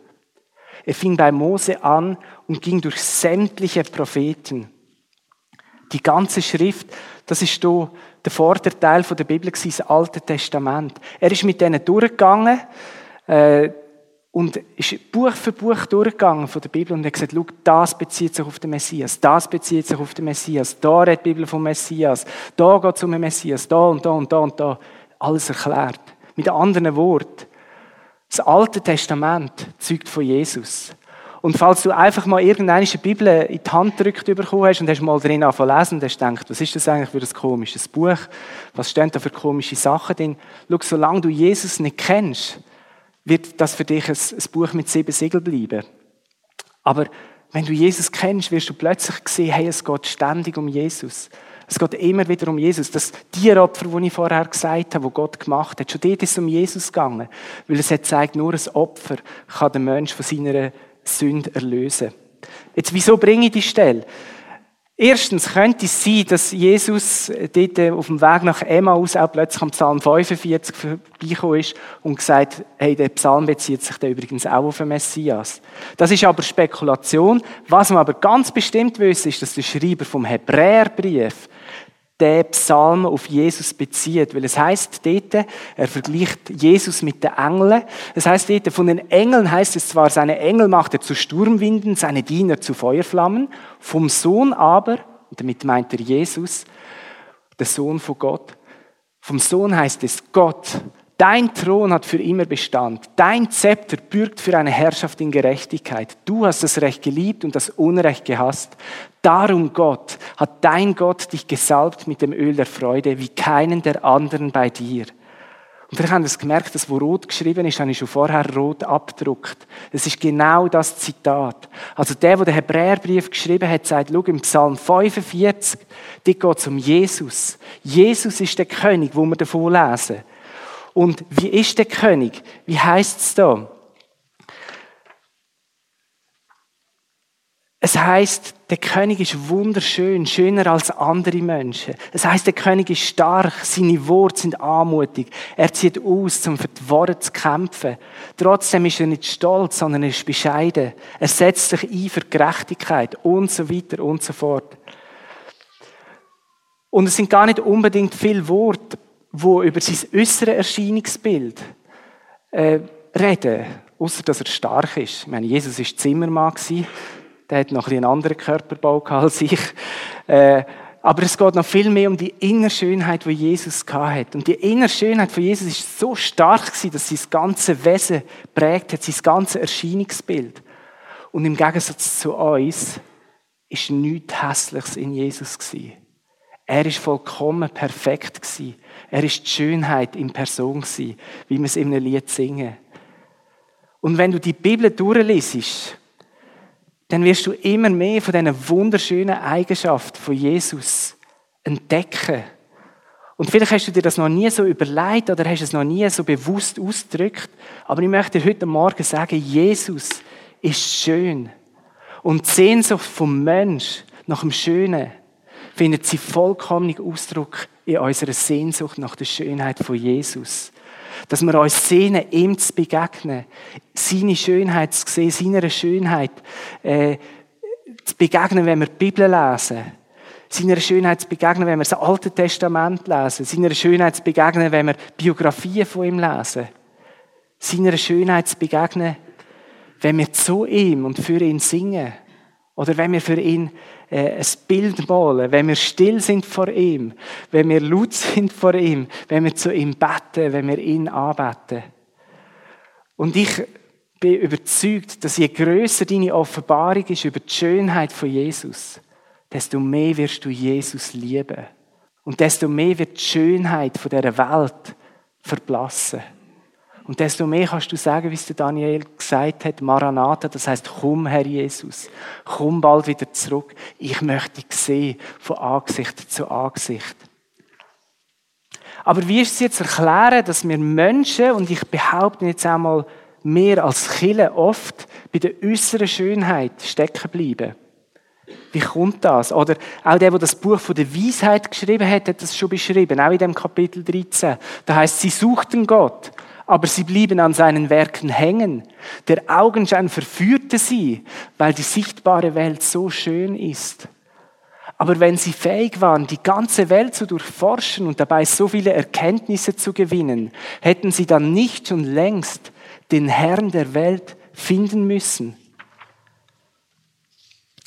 Er fing bei Mose an und ging durch sämtliche Propheten. Die ganze Schrift, das ist da der Vorderteil der Bibel, das Alte Testament. Er ist mit denen durchgegangen, äh, und ist Buch für Buch durchgegangen von der Bibel und hat gesagt, schau, das bezieht sich auf den Messias, das bezieht sich auf den Messias, da redet die Bibel vom Messias, da geht es um den Messias, da und da und da und da. Alles erklärt. Mit anderen Worten, das Alte Testament zeugt von Jesus. Und falls du einfach mal irgendeine Bibel in die Hand gedrückt bekommen hast und hast mal drin angefangen lesen und hast gedacht, was ist das eigentlich für ein komisches Buch? Was stehen da für komische Sachen drin? Schau, solange du Jesus nicht kennst, wird das für dich ein, ein Buch mit sieben Siegeln bleiben. Aber wenn du Jesus kennst, wirst du plötzlich sehen, hey, es geht ständig um Jesus. Es geht immer wieder um Jesus. Das Tieropfer, das ich vorher gesagt habe, das Gott gemacht hat, schon dort ist es um Jesus gegangen. Weil es hat gezeigt, nur ein Opfer kann den Menschen von seiner Sünde erlösen. Jetzt, wieso bringe ich die Stelle? Erstens könnte es sein, dass Jesus dort auf dem Weg nach Emmaus auch plötzlich am Psalm 45 vorbeigekommen ist und gesagt, hey, der Psalm bezieht sich da übrigens auch auf den Messias. Das ist aber Spekulation. Was man aber ganz bestimmt wissen, ist, dass der Schreiber vom Hebräerbrief der Psalm auf Jesus bezieht. Weil es heißt dort, er vergleicht Jesus mit den Engeln. Es heißt dort, von den Engeln heißt es zwar, seine Engel macht er zu Sturmwinden, seine Diener zu Feuerflammen. Vom Sohn aber, damit meint er Jesus, der Sohn von Gott. Vom Sohn heißt es Gott, Dein Thron hat für immer Bestand. Dein Zepter bürgt für eine Herrschaft in Gerechtigkeit. Du hast das Recht geliebt und das Unrecht gehasst. Darum, Gott, hat dein Gott dich gesalbt mit dem Öl der Freude, wie keinen der anderen bei dir. Und vielleicht haben es gemerkt, dass wo rot geschrieben ist, habe ich schon vorher rot abgedruckt. Es ist genau das Zitat. Also der, der den Hebräerbrief geschrieben hat, sagt, schau, im Psalm 45, dort geht es um Jesus. Jesus ist der König, wo wir davon lesen. Und wie ist der König? Wie heißt es da? Es heißt, der König ist wunderschön, schöner als andere Menschen. Es heißt, der König ist stark, seine Worte sind anmutig. Er zieht aus, um für die Worte zu kämpfen. Trotzdem ist er nicht stolz, sondern er ist bescheiden. Er setzt sich ein für Gerechtigkeit und so weiter und so fort. Und es sind gar nicht unbedingt viele Worte wo über sein äußeres Erscheinungsbild äh, reden, außer dass er stark ist. Ich meine, Jesus war Zimmermann, der hat noch ein einen anderen Körperbau als ich. Äh, aber es geht noch viel mehr um die innere Schönheit, die Jesus hat. Und die innere Schönheit von Jesus ist so stark gewesen, dass sein ganze Wesen prägt hat, sein ganzes Erscheinungsbild. Und im Gegensatz zu uns ist nichts Hässliches in Jesus. Er ist vollkommen perfekt gewesen. Er ist die Schönheit in Person gewesen, wie wir es in einem Lied singen. Und wenn du die Bibel durchliest, dann wirst du immer mehr von diesen wunderschönen Eigenschaften von Jesus entdecken. Und vielleicht hast du dir das noch nie so überlegt oder hast es noch nie so bewusst ausgedrückt. Aber ich möchte dir heute Morgen sagen, Jesus ist schön. Und die Sehnsucht vom Mensch nach dem Schönen findet sie vollkommenen Ausdruck in unserer Sehnsucht nach der Schönheit von Jesus. Dass wir uns sehnen, ihm zu begegnen, seine Schönheit zu sehen, seiner Schönheit äh, zu begegnen, wenn wir die Bibel lesen. Seiner Schönheit zu begegnen, wenn wir das Alte Testament lesen. Seiner Schönheit zu begegnen, wenn wir Biografien von ihm lesen. Seiner Schönheit zu begegnen, wenn wir zu ihm und für ihn singen. Oder wenn wir für ihn äh, ein Bild malen, wenn wir still sind vor ihm, wenn wir laut sind vor ihm, wenn wir zu ihm beten, wenn wir ihn anbeten. Und ich bin überzeugt, dass je größer deine Offenbarung ist über die Schönheit von Jesus, desto mehr wirst du Jesus lieben. Und desto mehr wird die Schönheit von dieser Welt verblassen. Und desto mehr kannst du sagen, wie es der Daniel gesagt hat, Maranatha, das heißt, komm, Herr Jesus, komm bald wieder zurück. Ich möchte dich sehen, von Angesicht zu Angesicht. Aber wie ist es jetzt erklären, dass wir Menschen, und ich behaupte jetzt einmal, wir als Kille oft bei der äußeren Schönheit stecken bleiben. Wie kommt das? Oder auch der, der das Buch von der Weisheit geschrieben hat, hat das schon beschrieben, auch in dem Kapitel 13. Da heißt, sie suchten Gott, aber sie blieben an seinen Werken hängen. Der Augenschein verführte sie, weil die sichtbare Welt so schön ist. Aber wenn sie fähig waren, die ganze Welt zu durchforschen und dabei so viele Erkenntnisse zu gewinnen, hätten sie dann nicht schon längst den Herrn der Welt finden müssen.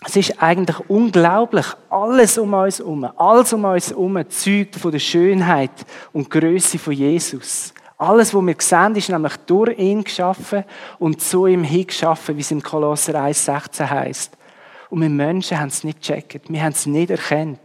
Es ist eigentlich unglaublich. Alles um uns herum, alles um uns herum zeugt von der Schönheit und Größe von Jesus. Alles, was wir sehen, ist nämlich durch ihn geschaffen und zu ihm hingeschaffen, wie es im Kolosser 1,16 heißt. Und wir Menschen haben es nicht gecheckt. Wir haben es nicht erkannt.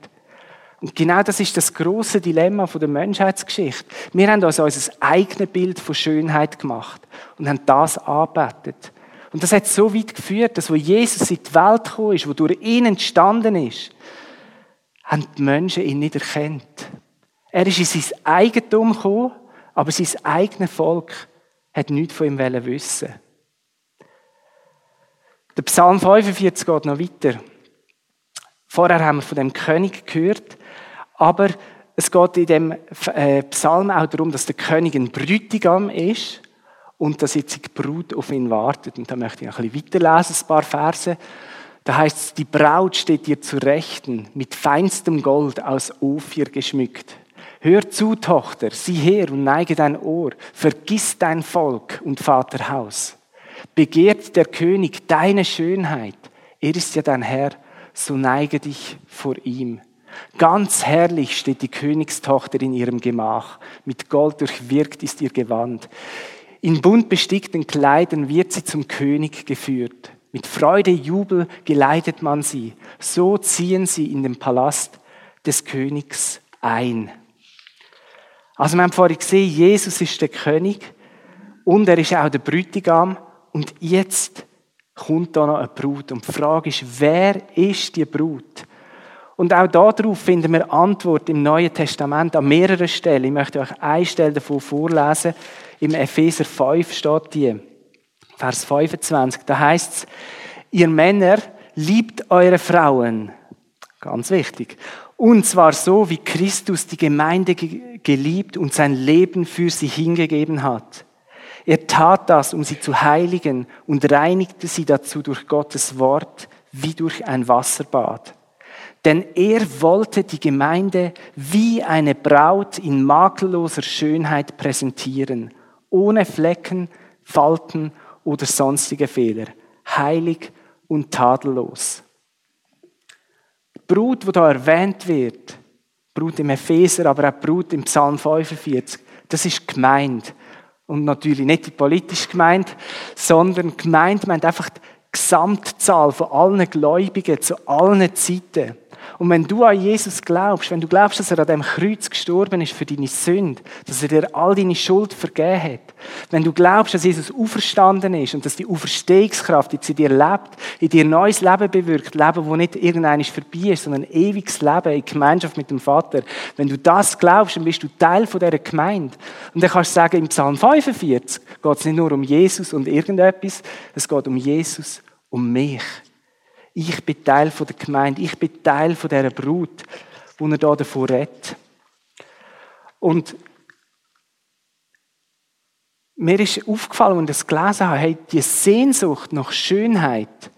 Und genau das ist das große Dilemma der Menschheitsgeschichte. Wir haben uns unser eigenes Bild von Schönheit gemacht und haben das angebetet. Und das hat so weit geführt, dass wo Jesus in die Welt gekommen ist, wo durch ihn entstanden ist, haben die Menschen ihn nicht erkannt. Er ist in sein Eigentum gekommen, aber sein eigenes Volk hat nichts von ihm wissen. Der Psalm 45 geht noch weiter. Vorher haben wir von dem König gehört, aber es geht in dem äh, Psalm auch darum, dass der König ein Brütigam ist und dass jetzt die Brut auf ihn wartet. Und da möchte ich ein bisschen weiterlesen, ein paar Verse. Da heißt es, die Braut steht dir zu Rechten, mit feinstem Gold aus Ophir geschmückt. Hör zu, Tochter, sieh her und neige dein Ohr, vergiss dein Volk und Vaterhaus. Begehrt der König deine Schönheit, er ist ja dein Herr, so neige dich vor ihm. Ganz herrlich steht die Königstochter in ihrem Gemach, mit Gold durchwirkt ist ihr Gewand. In bunt bestickten Kleidern wird sie zum König geführt. Mit Freude, Jubel geleitet man sie. So ziehen sie in den Palast des Königs ein. Also wir haben vorhin gesehen, Jesus ist der König und er ist auch der Brütigam und jetzt kommt da noch eine Brut und die Frage ist, wer ist die Brut? Und auch darauf finden wir Antwort im Neuen Testament an mehreren Stellen. Ich möchte euch eine Stelle davon vorlesen. Im Epheser 5 steht die, Vers 25. Da heißt es, ihr Männer liebt eure Frauen. Ganz wichtig. Und zwar so, wie Christus die Gemeinde geliebt und sein Leben für sie hingegeben hat. Er tat das, um sie zu heiligen und reinigte sie dazu durch Gottes Wort wie durch ein Wasserbad. Denn er wollte die Gemeinde wie eine Braut in makelloser Schönheit präsentieren ohne Flecken, Falten oder sonstige Fehler, heilig und tadellos. Brut, die da erwähnt wird, Brut im Epheser, aber auch Brut im Psalm 45, das ist gemeint. Und natürlich nicht die politisch gemeint, sondern gemeint meint einfach die Gesamtzahl von allen Gläubigen zu allen Zeiten. Und wenn du an Jesus glaubst, wenn du glaubst, dass er an dem Kreuz gestorben ist für deine Sünde, dass er dir all deine Schuld vergeben hat, wenn du glaubst, dass Jesus auferstanden ist und dass die Auferstehungskraft jetzt in dir lebt, in dir neues Leben bewirkt, Leben, wo nicht irgendein vorbei ist, sondern ein ewiges Leben in Gemeinschaft mit dem Vater, wenn du das glaubst, dann bist du Teil von dieser Gemeinde. Und dann kannst du sagen, im Psalm 45 geht es nicht nur um Jesus und irgendetwas, es geht um Jesus, um mich. Ich bin Teil der Gemeinde. Ich bin Teil dieser Brut, wo er da davor redet. Und mir ist aufgefallen, ich das gelesen habe, die Sehnsucht nach Schönheit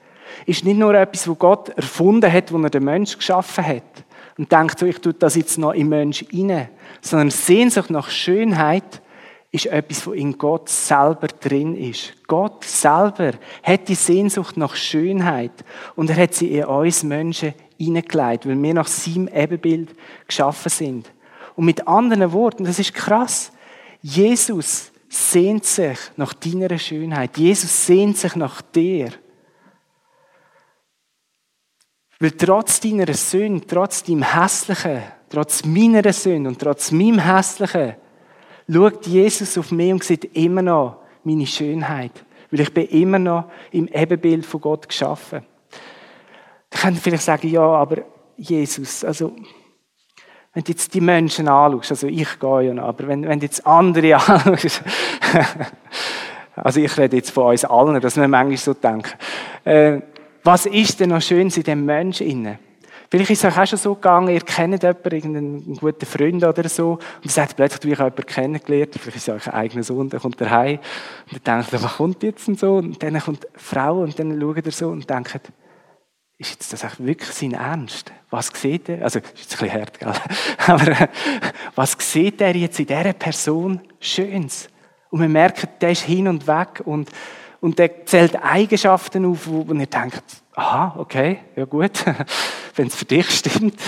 ist nicht nur etwas, wo Gott erfunden hat, wo er den Mensch geschaffen hat und denkt so, ich tue das jetzt noch im Mensch inne, sondern Sehnsucht nach Schönheit ist etwas, wo in Gott selber drin ist. Gott selber hat die Sehnsucht nach Schönheit und er hat sie in uns Menschen hineingelegt, weil wir nach seinem Ebenbild geschaffen sind. Und mit anderen Worten, das ist krass, Jesus sehnt sich nach deiner Schönheit. Jesus sehnt sich nach dir. Weil trotz deiner Sünde, trotz deinem Hässlichen, trotz meiner Sünde und trotz meinem Hässlichen, schaut Jesus auf mich und sieht immer noch meine Schönheit. Weil ich bin immer noch im Ebenbild von Gott geschaffen. Da können vielleicht sagen, ja, aber Jesus, also, wenn du jetzt die Menschen anschaust, also ich gehe ja noch, aber wenn, wenn du jetzt andere anschaust, Also ich rede jetzt von uns allen, dass wir manchmal so denken. Äh, was ist denn noch schön in dem Menschen innen? Vielleicht ist es euch auch schon so gegangen, ihr kennt jemanden, irgendeinen guten Freund oder so, und ihr sagt plötzlich, wie ich jemanden kennengelernt, vielleicht ist es ein eigener Sohn, der kommt daheim, und dann denkt ihr, was kommt jetzt und so, und dann kommt eine Frau, und dann schaut ihr so und denkt, ist jetzt das echt wirklich sein Ernst? Was sieht er? Also, ist jetzt ein bisschen hart, gell? Aber, was sieht er jetzt in dieser Person Schönes? Und man merkt, der ist hin und weg und, und der zählt Eigenschaften auf, wo man denkt, aha, okay, ja gut, wenn es für dich stimmt.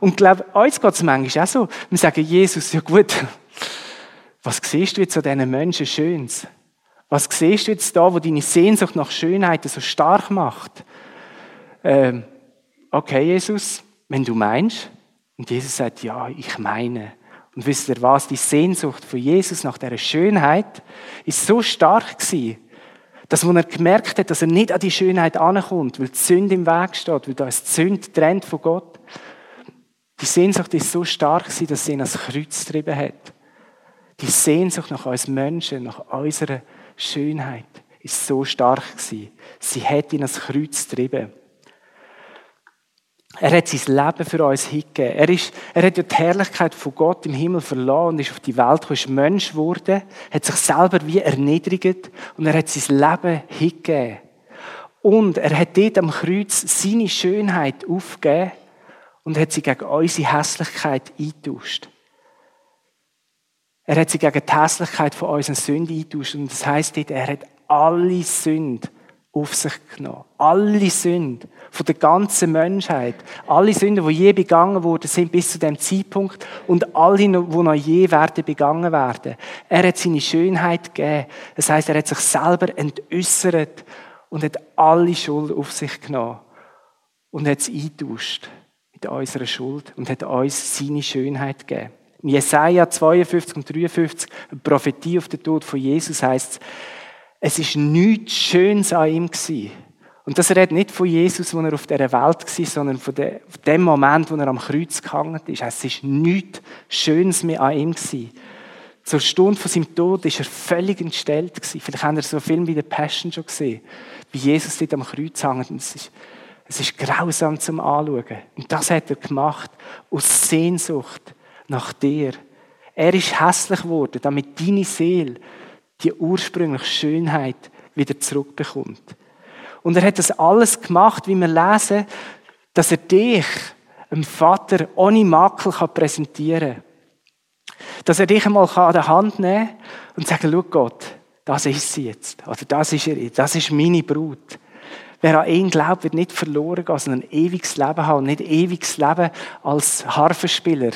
Und ich glaube, uns geht es manchmal auch so. Wir sagen, Jesus, ja gut, was siehst du jetzt an diesen Menschen Schönes? Was siehst du jetzt da, wo deine Sehnsucht nach Schönheit so stark macht? Ähm, okay, Jesus, wenn du meinst. Und Jesus sagt, ja, ich meine. Und wisst ihr was? Die Sehnsucht von Jesus nach der Schönheit ist so stark gewesen, dass wenn er gemerkt hat, dass er nicht an die Schönheit ankommt, weil die Sünde im Weg steht, weil da ist Sünde trennt von Gott. Die Sehnsucht ist so stark gewesen, dass sie ihn ans Kreuz getrieben hat. Die Sehnsucht nach uns Menschen, nach unserer Schönheit ist so stark gewesen. Sie hat ihn ans Kreuz getrieben. Er hat sein Leben für uns hingegeben. Er, ist, er hat ja die Herrlichkeit von Gott im Himmel verloren und ist auf die Welt gekommen, ist Mensch geworden, hat sich selber wie erniedrigt und er hat sein Leben hingegeben. Und er hat dort am Kreuz seine Schönheit aufgegeben und hat sie gegen unsere Hässlichkeit eingetauscht. Er hat sie gegen die Hässlichkeit von unseren Sünden eingetauscht. Und das heisst dort, er hat alle Sünden auf sich genommen. Alle Sünden von der ganzen Menschheit. Alle Sünden, die je begangen wurden, sind bis zu dem Zeitpunkt und alle, die noch je werden begangen werden. Er hat seine Schönheit gegeben. Das heißt, er hat sich selber entäußert und hat alle Schuld auf sich genommen und hat es eingetauscht mit unserer Schuld und hat uns seine Schönheit gegeben. In Jesaja 52 und 53, eine Prophetie auf den Tod von Jesus heißt es, es ist nichts Schönes an ihm gewesen. Und das redet nicht von Jesus, wo er auf dieser Welt war, sondern von dem Moment, wo er am Kreuz gehangen ist. Es ist nichts Schönes mehr an ihm gewesen. Zur Stunde von seinem Tod ist er völlig entstellt gewesen. Vielleicht haben ihr so einen Film wie The Passion schon gesehen, wie Jesus dort am Kreuz hängt. es ist, es ist grausam zum Anschauen. Und das hat er gemacht aus Sehnsucht nach dir. Er ist hässlich geworden, damit deine Seele die ursprüngliche Schönheit wieder zurückbekommt. Und er hat das alles gemacht, wie wir lesen, dass er dich, dem Vater, ohne Makel präsentieren kann. Dass er dich einmal an der Hand nehmen kann und sagen, schau Gott, das ist sie jetzt. Oder das ist er, das ist meine Brut. Wer an ihn glaubt, wird nicht verloren gehen, sondern ein ewiges Leben haben. Nicht ewiges Leben als Harfenspieler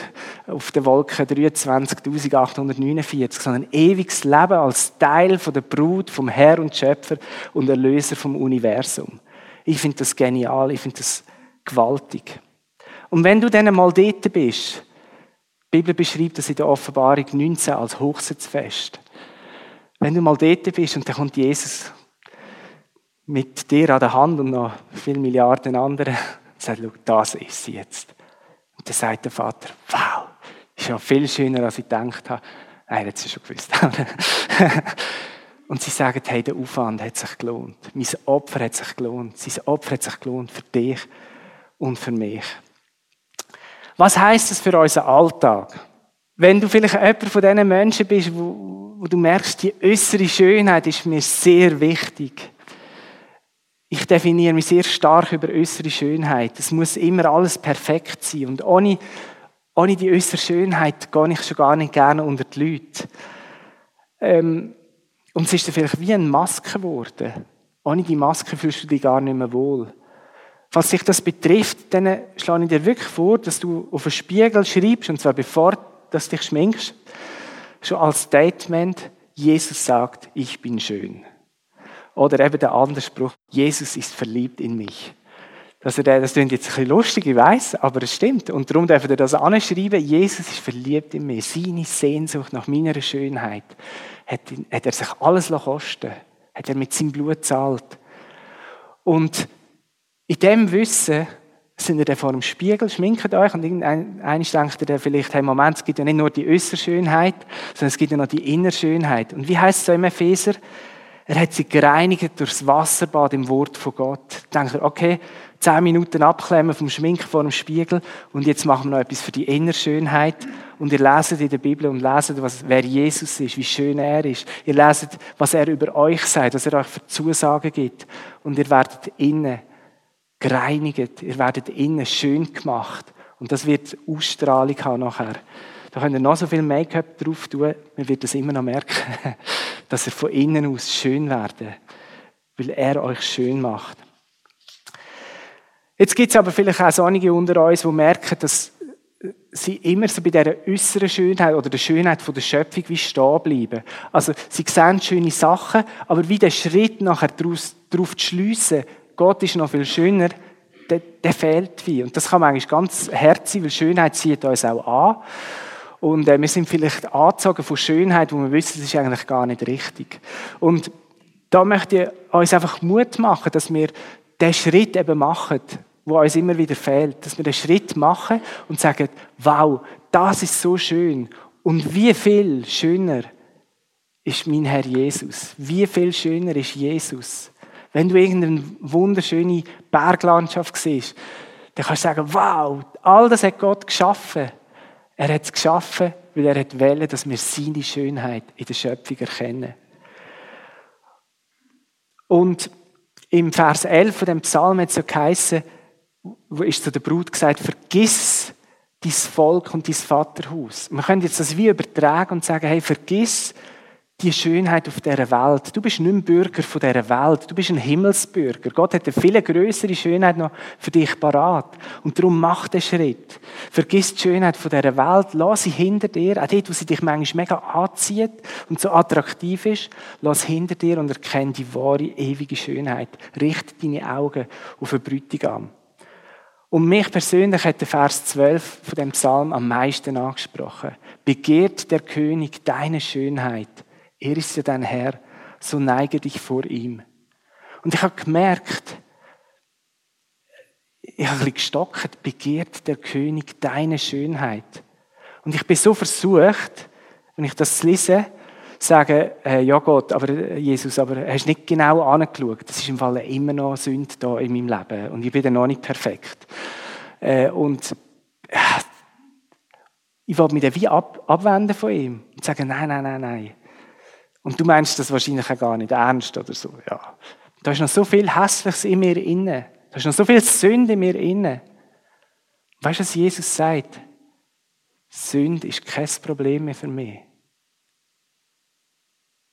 auf der Wolke 23.849, sondern ein ewiges Leben als Teil der Brut vom Herr und Schöpfer und Erlöser vom Universum. Ich finde das genial, ich finde das gewaltig. Und wenn du dann mal dort bist, die Bibel beschreibt das in der Offenbarung 19 als Hochzeitsfest. Wenn du mal dort bist und dann kommt Jesus mit dir an der Hand und noch viele Milliarden anderen und sagt, das ist sie jetzt. Und dann sagt der Vater, wow, ist ja viel schöner, als ich gedacht habe. Nein, hat sie schon gewusst. und sie sagen, hey, der Aufwand hat sich gelohnt. Mein Opfer hat sich gelohnt. Sein Opfer hat sich gelohnt für dich und für mich. Was heißt das für unseren Alltag? Wenn du vielleicht jemand von diesen Menschen bist, wo, wo du merkst, die äußere Schönheit ist mir sehr wichtig ich definiere mich sehr stark über äußere Schönheit. Es muss immer alles perfekt sein. Und ohne, ohne die äußere Schönheit gehe ich schon gar nicht gerne unter die Leute. Ähm, und es ist dann vielleicht wie eine Maske geworden. Ohne die Maske fühlst du dich gar nicht mehr wohl. Falls sich das betrifft, dann schlage ich dir wirklich vor, dass du auf einen Spiegel schreibst, und zwar bevor du dich schminkst, schon als Statement, Jesus sagt, ich bin schön. Oder eben der andere Spruch, Jesus ist verliebt in mich. Das, das klingt jetzt ein bisschen lustig, ich weiß, aber es stimmt. Und darum dürfen wir das anschreiben, Jesus ist verliebt in mich. Seine Sehnsucht nach meiner Schönheit hat, hat er sich alles kosten Hat er mit seinem Blut zahlt. Und in dem Wissen sind ihr dann vor dem Spiegel, schminkt euch und irgendeiner denkt ihr vielleicht, hey Moment, es gibt ja nicht nur die äußere Schönheit, sondern es gibt ja noch die innere Schönheit. Und wie heißt es so im Epheser? Er hat sie gereinigt durchs Wasserbad im Wort von Gott. Denkt er, okay, zehn Minuten abklemmen vom Schminken vor dem Spiegel und jetzt machen wir noch etwas für die Innerschönheit. Und ihr leset in der Bibel und leset, was, wer Jesus ist, wie schön er ist. Ihr leset, was er über euch sagt, was er euch für Zusagen gibt. Und ihr werdet innen gereinigt, ihr werdet innen schön gemacht. Und das wird Ausstrahlung haben nachher. Da könnt ihr noch so viel Make-up drauf tun, man wird das immer noch merken, dass ihr von innen aus schön werden, weil er euch schön macht. Jetzt gibt es aber vielleicht auch so einige unter uns, die merken, dass sie immer so bei dieser äußeren Schönheit oder der Schönheit von der Schöpfung wie stehen bleiben. Also sie sehen schöne Sachen, aber wie der Schritt nachher daraus, darauf zu schliessen, Gott ist noch viel schöner, der, der fehlt wie. Und das kann man eigentlich ganz herzig, weil Schönheit zieht uns auch an. Und äh, wir sind vielleicht angezogen von Schönheit, wo wir wissen, das ist eigentlich gar nicht richtig. Und da möchte ich uns einfach Mut machen, dass wir den Schritt eben machen, wo uns immer wieder fehlt. Dass wir den Schritt machen und sagen, wow, das ist so schön. Und wie viel schöner ist mein Herr Jesus? Wie viel schöner ist Jesus? Wenn du irgendeine wunderschöne Berglandschaft siehst, dann kannst du sagen, wow, all das hat Gott geschaffen. Er hat es geschaffen, weil er wollen, dass wir seine Schönheit in der Schöpfung erkennen. Und im Vers 11 von dem Psalm hat es so geheißen, ist zu der Brut gesagt, vergiss dein Volk und dein Vaterhaus. Man könnte jetzt das wie übertragen und sagen, hey, vergiss die Schönheit auf dieser Welt. Du bist nicht ein Bürger von dieser Welt. Du bist ein Himmelsbürger. Gott hat eine viel größere Schönheit noch für dich parat. Und darum mach den Schritt. Vergiss die Schönheit von dieser Welt. Lass sie hinter dir. Auch dort, wo sie dich manchmal mega anzieht und so attraktiv ist. Lass hinter dir und erkenne die wahre, ewige Schönheit. Richte deine Augen auf den Bräutigam. Und mich persönlich hat der Vers 12 von dem Psalm am meisten angesprochen. Begehrt der König deine Schönheit er ist ja dein Herr, so neige dich vor ihm. Und ich habe gemerkt, ich habe ein bisschen gestockt, begehrt der König deine Schönheit. Und ich bin so versucht, wenn ich das lese, sagen, äh, ja Gott, aber äh, Jesus, aber hast nicht genau angeschaut. Das ist im Fall immer noch Sünde da in meinem Leben und ich bin dann noch nicht perfekt. Äh, und äh, ich wollte mich dann wie ab, abwenden von ihm und sagen, nein, nein, nein, nein. Und du meinst das wahrscheinlich auch gar nicht ernst oder so, ja. Da ist noch so viel Hässliches in mir inne. Da ist noch so viel Sünde in mir inne. Weißt du, was Jesus sagt? Sünde ist kein Problem mehr für mich.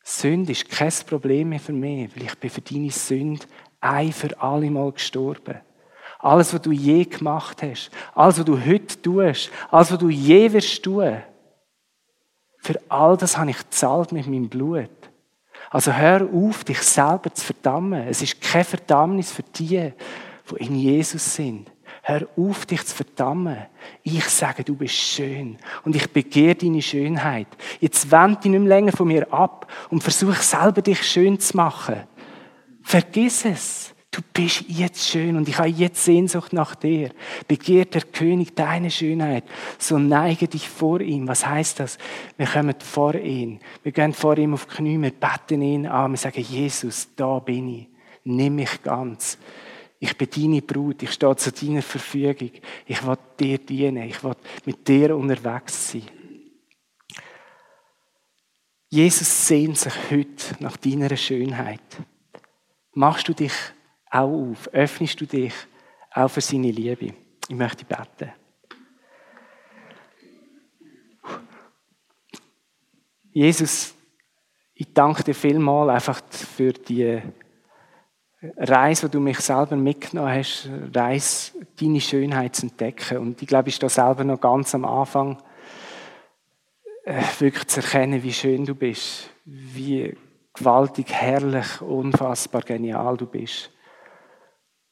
Sünde ist kein Problem mehr für mich, weil ich bin für deine Sünde ein für alle Mal gestorben. Alles, was du je gemacht hast, alles, was du heute tust, alles, was du je wirst tun, für all das habe ich gezahlt mit meinem Blut. Also hör auf, dich selber zu verdammen. Es ist keine Verdammnis für die, die in Jesus sind. Hör auf, dich zu verdammen. Ich sage, du bist schön und ich begehre deine Schönheit. Jetzt wend dich nicht mehr länger von mir ab und versuch selber dich schön zu machen. Vergiss es. Du bist jetzt schön und ich habe jetzt Sehnsucht nach dir. Begehrt der König deine Schönheit, so neige dich vor ihm. Was heißt das? Wir kommen vor ihn. Wir gehen vor ihm auf die Knie, wir beten ihn an, wir sagen, Jesus, da bin ich. Nimm mich ganz. Ich bin deine Brut, ich stehe zu deiner Verfügung. Ich will dir dienen, ich will mit dir unterwegs sein. Jesus sehnt sich heute nach deiner Schönheit. Machst du dich auch auf? Öffnest du dich auch für seine Liebe? Ich möchte beten. Jesus, ich danke dir vielmal einfach für die Reise, wo du mich selber mitgenommen hast, Reise, deine Schönheit zu entdecken. Und ich glaube, ich stehe selber noch ganz am Anfang, äh, wirklich zu erkennen, wie schön du bist, wie gewaltig, herrlich, unfassbar genial du bist.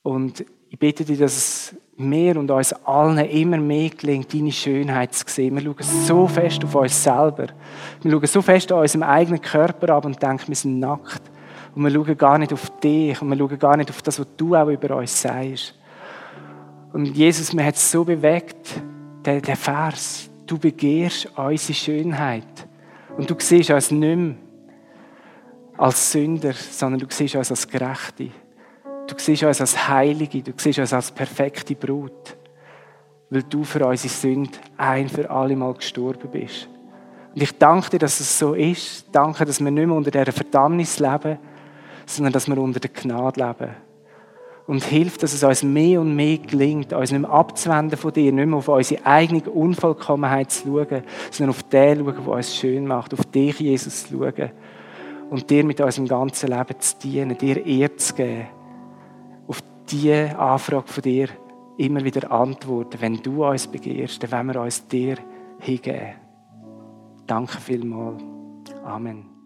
Und ich bitte dich, dass es mir und uns allen immer mehr gelingt, deine Schönheit zu sehen. Wir schauen so fest auf uns selber. Wir schauen so fest an unserem eigenen Körper ab und denken, wir sind nackt. Und wir schauen gar nicht auf dich und wir schauen gar nicht auf das, was du auch über uns sagst. Und Jesus, mir hat es so bewegt, der, der Vers. Du begehrst unsere Schönheit. Und du siehst uns nicht mehr als Sünder, sondern du siehst uns als Gerechte. Du siehst uns als Heilige, du siehst uns als perfekte Brut, weil du für unsere Sünde ein für alle Mal gestorben bist. Und ich danke dir, dass es so ist. Danke, dass wir nicht mehr unter dieser Verdammnis leben, sondern dass wir unter der Gnade leben. Und hilft, dass es uns mehr und mehr gelingt, uns nicht mehr abzuwenden von dir, nicht mehr auf unsere eigene Unvollkommenheit zu schauen, sondern auf den zu schauen, der uns schön macht, auf dich, Jesus, zu schauen. Und dir mit unserem ganzen Leben zu dienen, dir Ehre zu geben. Diese Anfrage von dir immer wieder antworten. Wenn du uns begehrst, dann wollen wir uns dir hingeben. Danke vielmals. Amen.